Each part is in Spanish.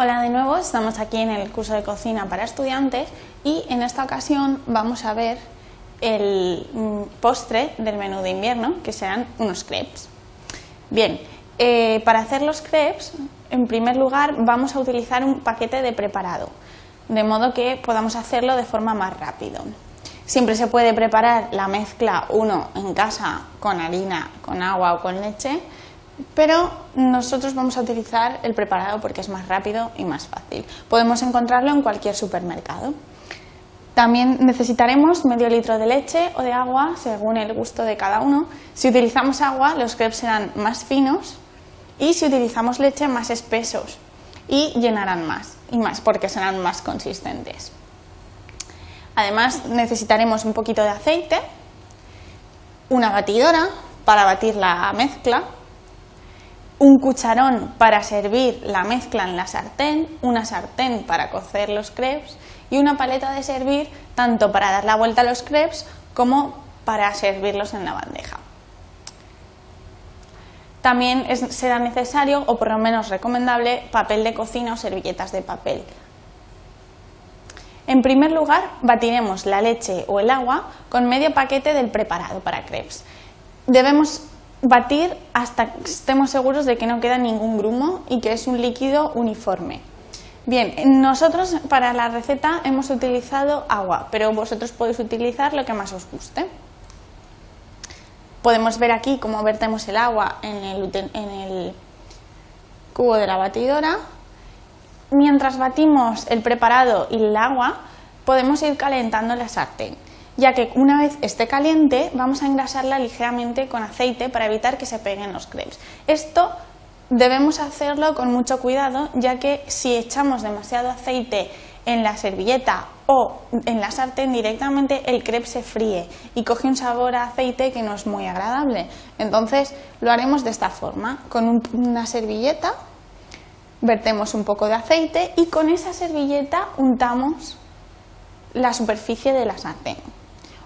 Hola de nuevo, estamos aquí en el curso de cocina para estudiantes y en esta ocasión vamos a ver el mm, postre del menú de invierno, que serán unos crepes. Bien, eh, para hacer los crepes, en primer lugar vamos a utilizar un paquete de preparado, de modo que podamos hacerlo de forma más rápido. Siempre se puede preparar la mezcla uno en casa con harina, con agua o con leche, pero nosotros vamos a utilizar el preparado porque es más rápido y más fácil. Podemos encontrarlo en cualquier supermercado. También necesitaremos medio litro de leche o de agua según el gusto de cada uno. Si utilizamos agua, los crepes serán más finos y si utilizamos leche, más espesos y llenarán más y más porque serán más consistentes. Además, necesitaremos un poquito de aceite, una batidora para batir la mezcla un cucharón para servir la mezcla en la sartén, una sartén para cocer los crepes y una paleta de servir tanto para dar la vuelta a los crepes como para servirlos en la bandeja. También será necesario, o por lo menos recomendable, papel de cocina o servilletas de papel. En primer lugar, batiremos la leche o el agua con medio paquete del preparado para crepes. Debemos batir hasta que estemos seguros de que no queda ningún grumo y que es un líquido uniforme. Bien, nosotros para la receta hemos utilizado agua, pero vosotros podéis utilizar lo que más os guste. Podemos ver aquí cómo vertemos el agua en el, en el cubo de la batidora. Mientras batimos el preparado y el agua, podemos ir calentando la sartén ya que una vez esté caliente vamos a engrasarla ligeramente con aceite para evitar que se peguen los crepes. Esto debemos hacerlo con mucho cuidado, ya que si echamos demasiado aceite en la servilleta o en la sartén directamente el crepe se fríe y coge un sabor a aceite que no es muy agradable. Entonces lo haremos de esta forma, con una servilleta vertemos un poco de aceite y con esa servilleta untamos la superficie de la sartén.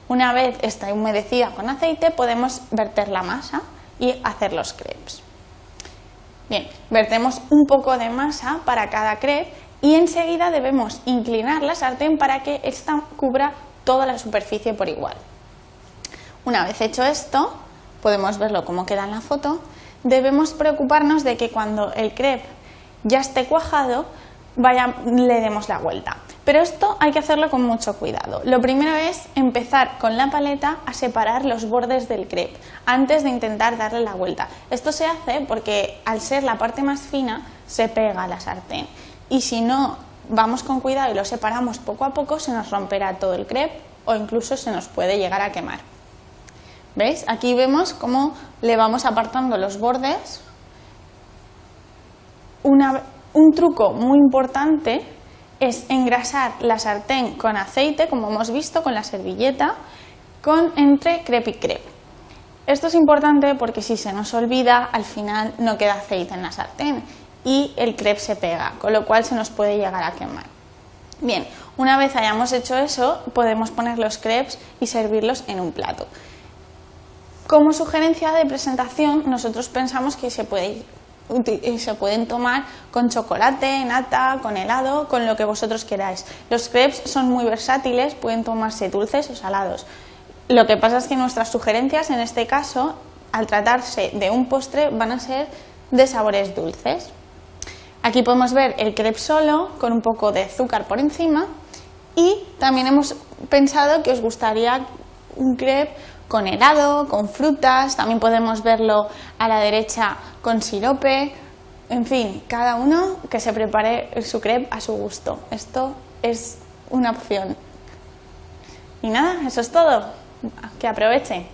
Una vez está humedecida con aceite, podemos verter la masa y hacer los crepes. Bien, vertemos un poco de masa para cada crepe y enseguida debemos inclinar la sartén para que ésta cubra toda la superficie por igual. Una vez hecho esto, podemos verlo como queda en la foto, debemos preocuparnos de que cuando el crepe ya esté cuajado, le demos la vuelta. Pero esto hay que hacerlo con mucho cuidado. Lo primero es empezar con la paleta a separar los bordes del crepe antes de intentar darle la vuelta. Esto se hace porque al ser la parte más fina se pega a la sartén y si no vamos con cuidado y lo separamos poco a poco se nos romperá todo el crepe o incluso se nos puede llegar a quemar. ¿Veis? Aquí vemos cómo le vamos apartando los bordes. un truco muy importante es engrasar la sartén con aceite, como hemos visto, con la servilleta, con entre crepe y crepe. Esto es importante porque si se nos olvida, al final no queda aceite en la sartén y el crepe se pega, con lo cual se nos puede llegar a quemar. Bien, una vez hayamos hecho eso, podemos poner los crepes y servirlos en un plato. Como sugerencia de presentación, nosotros pensamos que se puede se pueden tomar con chocolate, nata, con helado, con lo que vosotros queráis. Los crepes son muy versátiles, pueden tomarse dulces o salados. Lo que pasa es que nuestras sugerencias en este caso, al tratarse de un postre, van a ser de sabores dulces. Aquí podemos ver el crepe solo con un poco de azúcar por encima y también hemos pensado que os gustaría un crepe con helado, con frutas, también podemos verlo a la derecha con sirope, en fin, cada uno que se prepare su crepe a su gusto. Esto es una opción. Y nada, eso es todo. Que aprovechen.